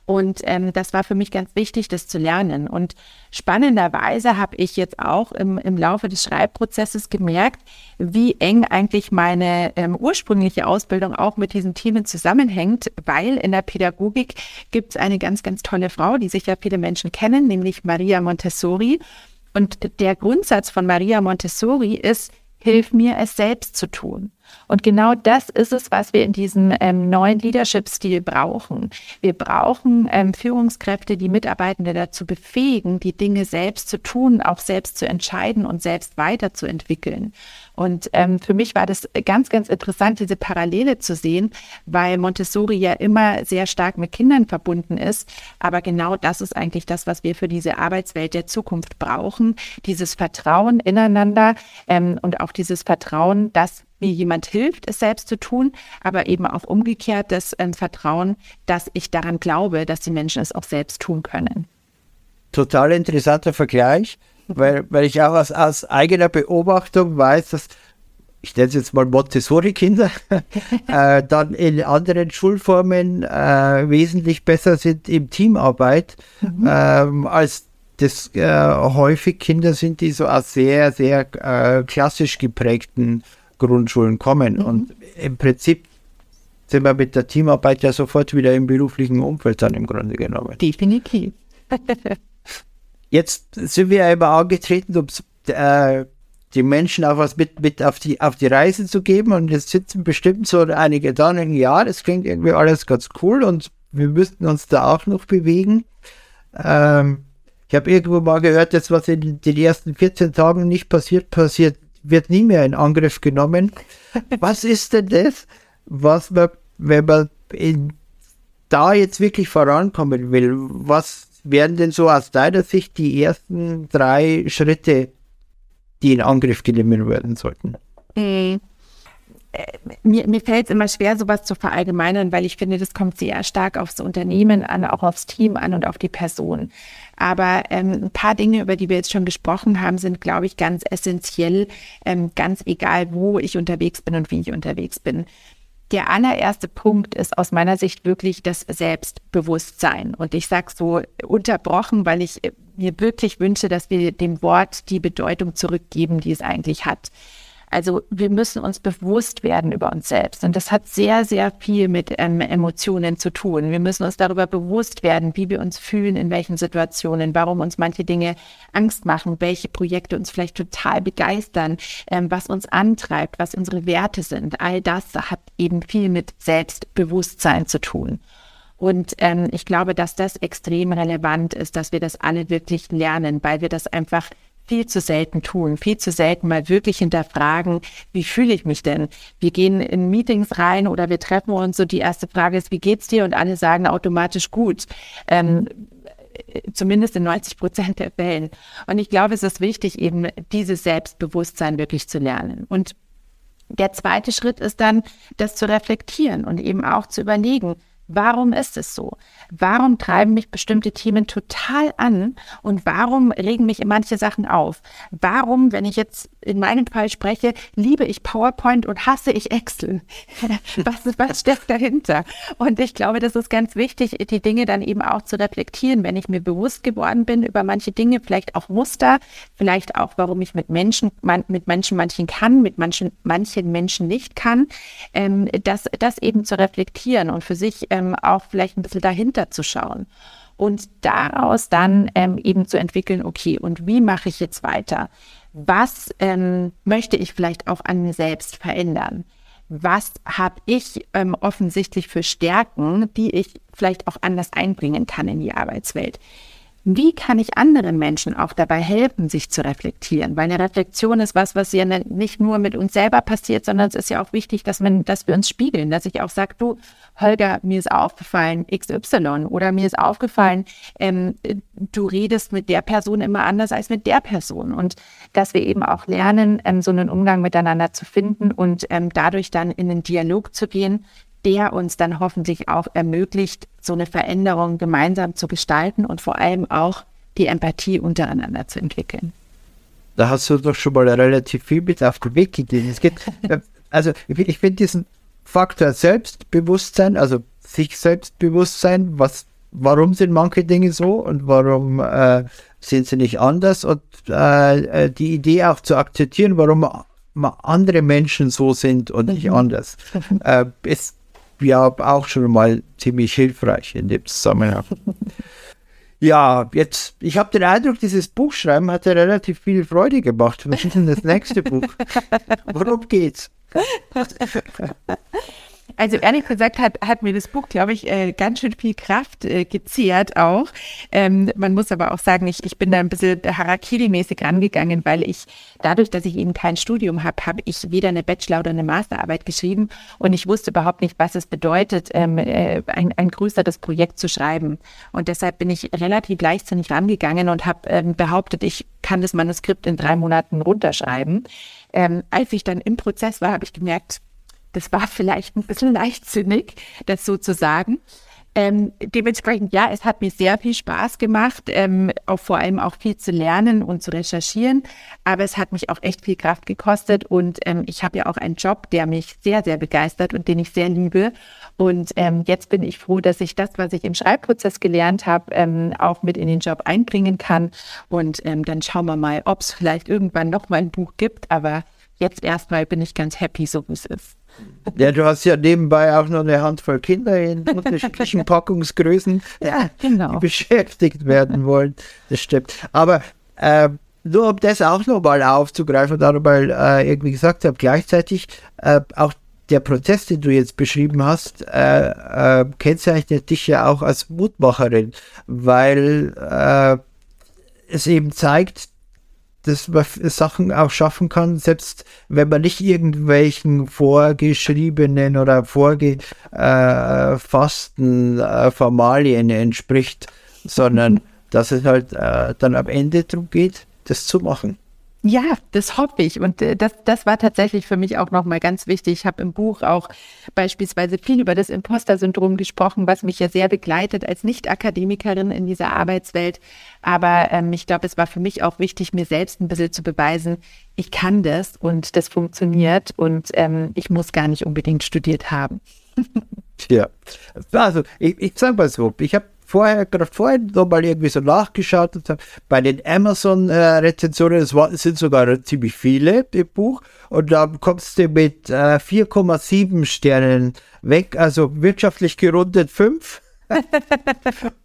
Und ähm, das war für mich ganz wichtig, das zu lernen. Und spannenderweise habe ich jetzt auch im, im Laufe des Schreibprozesses gemerkt, wie eng eigentlich meine ähm, ursprüngliche Ausbildung auch mit diesen Themen zusammenhängt, weil in der Pädagogik gibt es eine ganz, ganz tolle Frau, die sicher viele Menschen kennen, nämlich Maria Montessori. Und der Grundsatz von Maria Montessori ist, hilf mir es selbst zu tun. Und genau das ist es, was wir in diesem ähm, neuen Leadership-Stil brauchen. Wir brauchen ähm, Führungskräfte, die Mitarbeitende dazu befähigen, die Dinge selbst zu tun, auch selbst zu entscheiden und selbst weiterzuentwickeln. Und ähm, für mich war das ganz, ganz interessant, diese Parallele zu sehen, weil Montessori ja immer sehr stark mit Kindern verbunden ist. Aber genau das ist eigentlich das, was wir für diese Arbeitswelt der Zukunft brauchen. Dieses Vertrauen ineinander ähm, und auch dieses Vertrauen, dass mir jemand hilft, es selbst zu tun, aber eben auch umgekehrt das ähm, Vertrauen, dass ich daran glaube, dass die Menschen es auch selbst tun können. Total interessanter Vergleich, weil, weil ich auch aus, aus eigener Beobachtung weiß, dass ich nenne es jetzt mal Montessori-Kinder, äh, dann in anderen Schulformen äh, wesentlich besser sind im Teamarbeit, mhm. ähm, als das äh, häufig Kinder sind, die so aus sehr, sehr äh, klassisch geprägten Grundschulen kommen. Mhm. Und im Prinzip sind wir mit der Teamarbeit ja sofort wieder im beruflichen Umfeld dann im Grunde genommen. Definitiv. Jetzt sind wir immer angetreten, um äh, die Menschen auch was mit, mit auf, die, auf die Reise zu geben. Und jetzt sitzen bestimmt so einige da und denken, ja, das klingt irgendwie alles ganz cool und wir müssten uns da auch noch bewegen. Ähm, ich habe irgendwo mal gehört, dass was in den ersten 14 Tagen nicht passiert, passiert wird nie mehr in Angriff genommen. Was ist denn das, was man, wenn man in, da jetzt wirklich vorankommen will, was wären denn so aus deiner Sicht die ersten drei Schritte, die in Angriff genommen werden sollten? Mhm mir, mir fällt es immer schwer, sowas zu verallgemeinern, weil ich finde, das kommt sehr stark aufs Unternehmen an, auch aufs Team an und auf die Person. Aber ähm, ein paar Dinge, über die wir jetzt schon gesprochen haben, sind, glaube ich, ganz essentiell, ähm, ganz egal, wo ich unterwegs bin und wie ich unterwegs bin. Der allererste Punkt ist aus meiner Sicht wirklich das Selbstbewusstsein. Und ich sage so unterbrochen, weil ich mir wirklich wünsche, dass wir dem Wort die Bedeutung zurückgeben, die es eigentlich hat. Also wir müssen uns bewusst werden über uns selbst. Und das hat sehr, sehr viel mit ähm, Emotionen zu tun. Wir müssen uns darüber bewusst werden, wie wir uns fühlen, in welchen Situationen, warum uns manche Dinge Angst machen, welche Projekte uns vielleicht total begeistern, ähm, was uns antreibt, was unsere Werte sind. All das hat eben viel mit Selbstbewusstsein zu tun. Und ähm, ich glaube, dass das extrem relevant ist, dass wir das alle wirklich lernen, weil wir das einfach viel zu selten tun, viel zu selten mal wirklich hinterfragen, wie fühle ich mich denn? Wir gehen in Meetings rein oder wir treffen uns so die erste Frage ist, wie geht's dir? Und alle sagen automatisch gut. Ähm, zumindest in 90 Prozent der Fällen. Und ich glaube, es ist wichtig, eben dieses Selbstbewusstsein wirklich zu lernen. Und der zweite Schritt ist dann, das zu reflektieren und eben auch zu überlegen, Warum ist es so? Warum treiben mich bestimmte Themen total an und warum regen mich manche Sachen auf? Warum, wenn ich jetzt in meinem Fall spreche, liebe ich PowerPoint und hasse ich Excel? was, was steckt dahinter? Und ich glaube, das ist ganz wichtig, die Dinge dann eben auch zu reflektieren, wenn ich mir bewusst geworden bin über manche Dinge, vielleicht auch Muster, vielleicht auch, warum ich mit Menschen, man, mit Menschen manchen kann, mit manchen, manchen Menschen nicht kann, ähm, das, das eben zu reflektieren und für sich ähm, ähm, auch vielleicht ein bisschen dahinter zu schauen und daraus dann ähm, eben zu entwickeln, okay, und wie mache ich jetzt weiter? Was ähm, möchte ich vielleicht auch an mir selbst verändern? was habe ich ähm, offensichtlich für Stärken, die ich vielleicht auch anders einbringen kann in die Arbeitswelt wie kann ich anderen Menschen auch dabei helfen, sich zu reflektieren? Weil eine Reflexion ist was, was ja ne, nicht nur mit uns selber passiert, sondern es ist ja auch wichtig, dass, man, dass wir uns spiegeln, dass ich auch sage, du, Holger, mir ist aufgefallen XY oder mir ist aufgefallen, ähm, du redest mit der Person immer anders als mit der Person und dass wir eben auch lernen, ähm, so einen Umgang miteinander zu finden und ähm, dadurch dann in den Dialog zu gehen, der uns dann hoffentlich auch ermöglicht, so eine Veränderung gemeinsam zu gestalten und vor allem auch die Empathie untereinander zu entwickeln. Da hast du doch schon mal relativ viel mit auf den Weg gegeben. Es geht, also ich finde diesen Faktor Selbstbewusstsein, also sich Selbstbewusstsein, was, warum sind manche Dinge so und warum äh, sind sie nicht anders und äh, äh die Idee auch zu akzeptieren, warum andere Menschen so sind und nicht mhm. anders, äh, ist ja auch schon mal ziemlich hilfreich in dem Zusammenhang. ja, jetzt, ich habe den Eindruck, dieses Buchschreiben hat ja relativ viel Freude gemacht. Was ist denn das nächste Buch? Worum geht's? Also ehrlich gesagt hat, hat mir das Buch, glaube ich, äh, ganz schön viel Kraft äh, gezehrt auch. Ähm, man muss aber auch sagen, ich, ich bin da ein bisschen Harakiri-mäßig rangegangen, weil ich dadurch, dass ich eben kein Studium habe, habe ich weder eine Bachelor- oder eine Masterarbeit geschrieben und ich wusste überhaupt nicht, was es bedeutet, ähm, äh, ein, ein größeres Projekt zu schreiben. Und deshalb bin ich relativ leichtsinnig rangegangen und habe ähm, behauptet, ich kann das Manuskript in drei Monaten runterschreiben. Ähm, als ich dann im Prozess war, habe ich gemerkt, das war vielleicht ein bisschen leichtsinnig, das so zu sagen. Ähm, dementsprechend, ja, es hat mir sehr viel Spaß gemacht, ähm, auch vor allem auch viel zu lernen und zu recherchieren. Aber es hat mich auch echt viel Kraft gekostet und ähm, ich habe ja auch einen Job, der mich sehr, sehr begeistert und den ich sehr liebe. Und ähm, jetzt bin ich froh, dass ich das, was ich im Schreibprozess gelernt habe, ähm, auch mit in den Job einbringen kann. Und ähm, dann schauen wir mal, ob es vielleicht irgendwann noch mal ein Buch gibt. Aber jetzt erstmal bin ich ganz happy, so wie es ist. Ja, du hast ja nebenbei auch noch eine Handvoll Kinder in unterschiedlichen Packungsgrößen, ja, genau. die beschäftigt werden wollen. Das stimmt. Aber äh, nur um das auch nochmal aufzugreifen, darüber äh, irgendwie gesagt habe, gleichzeitig äh, auch der Prozess, den du jetzt beschrieben hast, äh, äh, kennzeichnet dich ja auch als Mutmacherin, weil äh, es eben zeigt, dass man Sachen auch schaffen kann, selbst wenn man nicht irgendwelchen vorgeschriebenen oder vorgefassten äh, Formalien entspricht, sondern dass es halt äh, dann am Ende darum geht, das zu machen. Ja, das hoffe ich. Und äh, das, das war tatsächlich für mich auch nochmal ganz wichtig. Ich habe im Buch auch beispielsweise viel über das Imposter-Syndrom gesprochen, was mich ja sehr begleitet als Nicht-Akademikerin in dieser Arbeitswelt. Aber ähm, ich glaube, es war für mich auch wichtig, mir selbst ein bisschen zu beweisen, ich kann das und das funktioniert und ähm, ich muss gar nicht unbedingt studiert haben. ja, also ich, ich sage mal so, ich habe vorher, gerade vorhin nochmal irgendwie so nachgeschaut und habe bei den Amazon-Rezensionen, es sind sogar ziemlich viele im Buch, und da kommst du mit äh, 4,7 Sternen weg, also wirtschaftlich gerundet 5.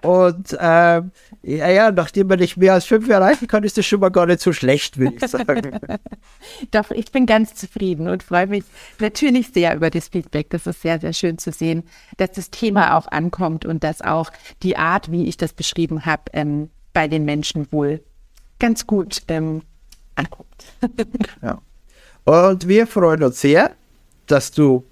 und ähm, ja, ja, nachdem man nicht mehr als fünf erreichen kann, ist das schon mal gar nicht so schlecht, würde ich sagen. Doch, ich bin ganz zufrieden und freue mich natürlich sehr über das Feedback. Das ist sehr, sehr schön zu sehen, dass das Thema auch ankommt und dass auch die Art, wie ich das beschrieben habe, ähm, bei den Menschen wohl ganz gut ähm, ankommt. ja. Und wir freuen uns sehr, dass du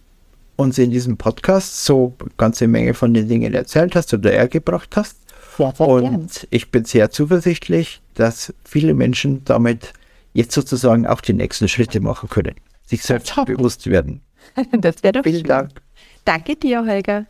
uns in diesem Podcast so eine ganze Menge von den Dingen erzählt hast oder ergebracht hast. Sehr, sehr Und gern. ich bin sehr zuversichtlich, dass viele Menschen damit jetzt sozusagen auch die nächsten Schritte machen können, sich selbst bewusst werden. Das wäre doch Vielen schön. Dank. Danke dir, Holger.